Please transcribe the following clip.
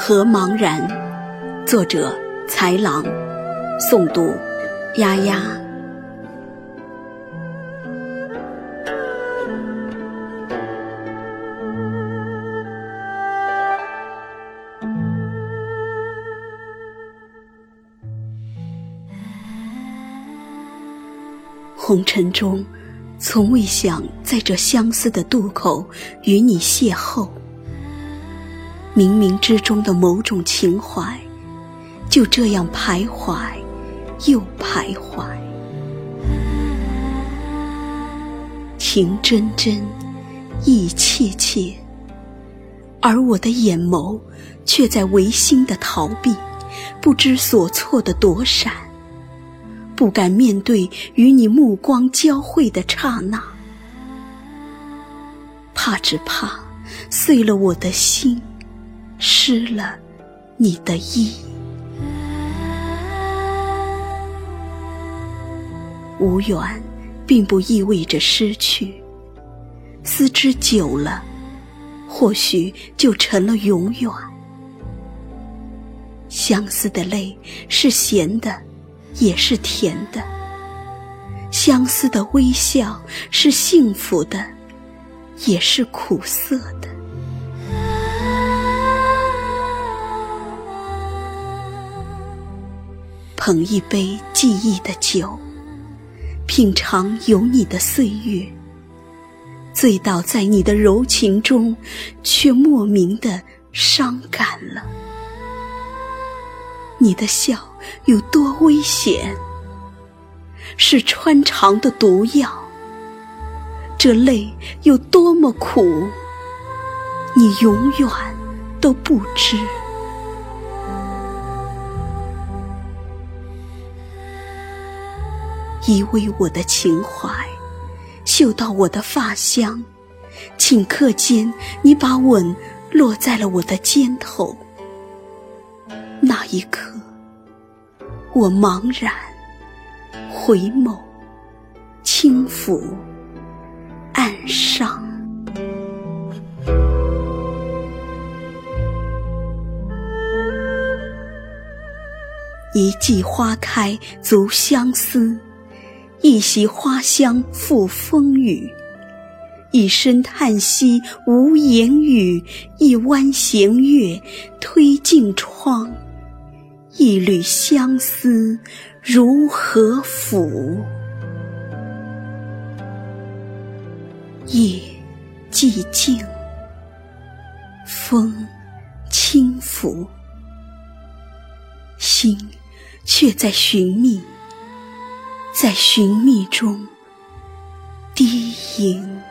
何茫然？作者：才郎，诵读：丫丫。红尘中，从未想在这相思的渡口与你邂逅。冥冥之中的某种情怀，就这样徘徊，又徘徊。情真真，意切切，而我的眼眸却在违心的逃避，不知所措的躲闪，不敢面对与你目光交汇的刹那，怕只怕碎了我的心。失了你的意，无缘并不意味着失去。思之久了，或许就成了永远。相思的泪是咸的，也是甜的；相思的微笑是幸福的，也是苦涩的。捧一杯记忆的酒，品尝有你的岁月，醉倒在你的柔情中，却莫名的伤感了。你的笑有多危险？是穿肠的毒药。这泪有多么苦？你永远都不知。依偎我的情怀，嗅到我的发香，顷刻间，你把吻落在了我的肩头。那一刻，我茫然，回眸，轻抚，暗伤。一季花开，足相思。一袭花香付风雨，一声叹息无言语，一弯弦月推进窗，一缕相思如何抚？夜寂静，风轻拂，心却在寻觅。在寻觅中低吟。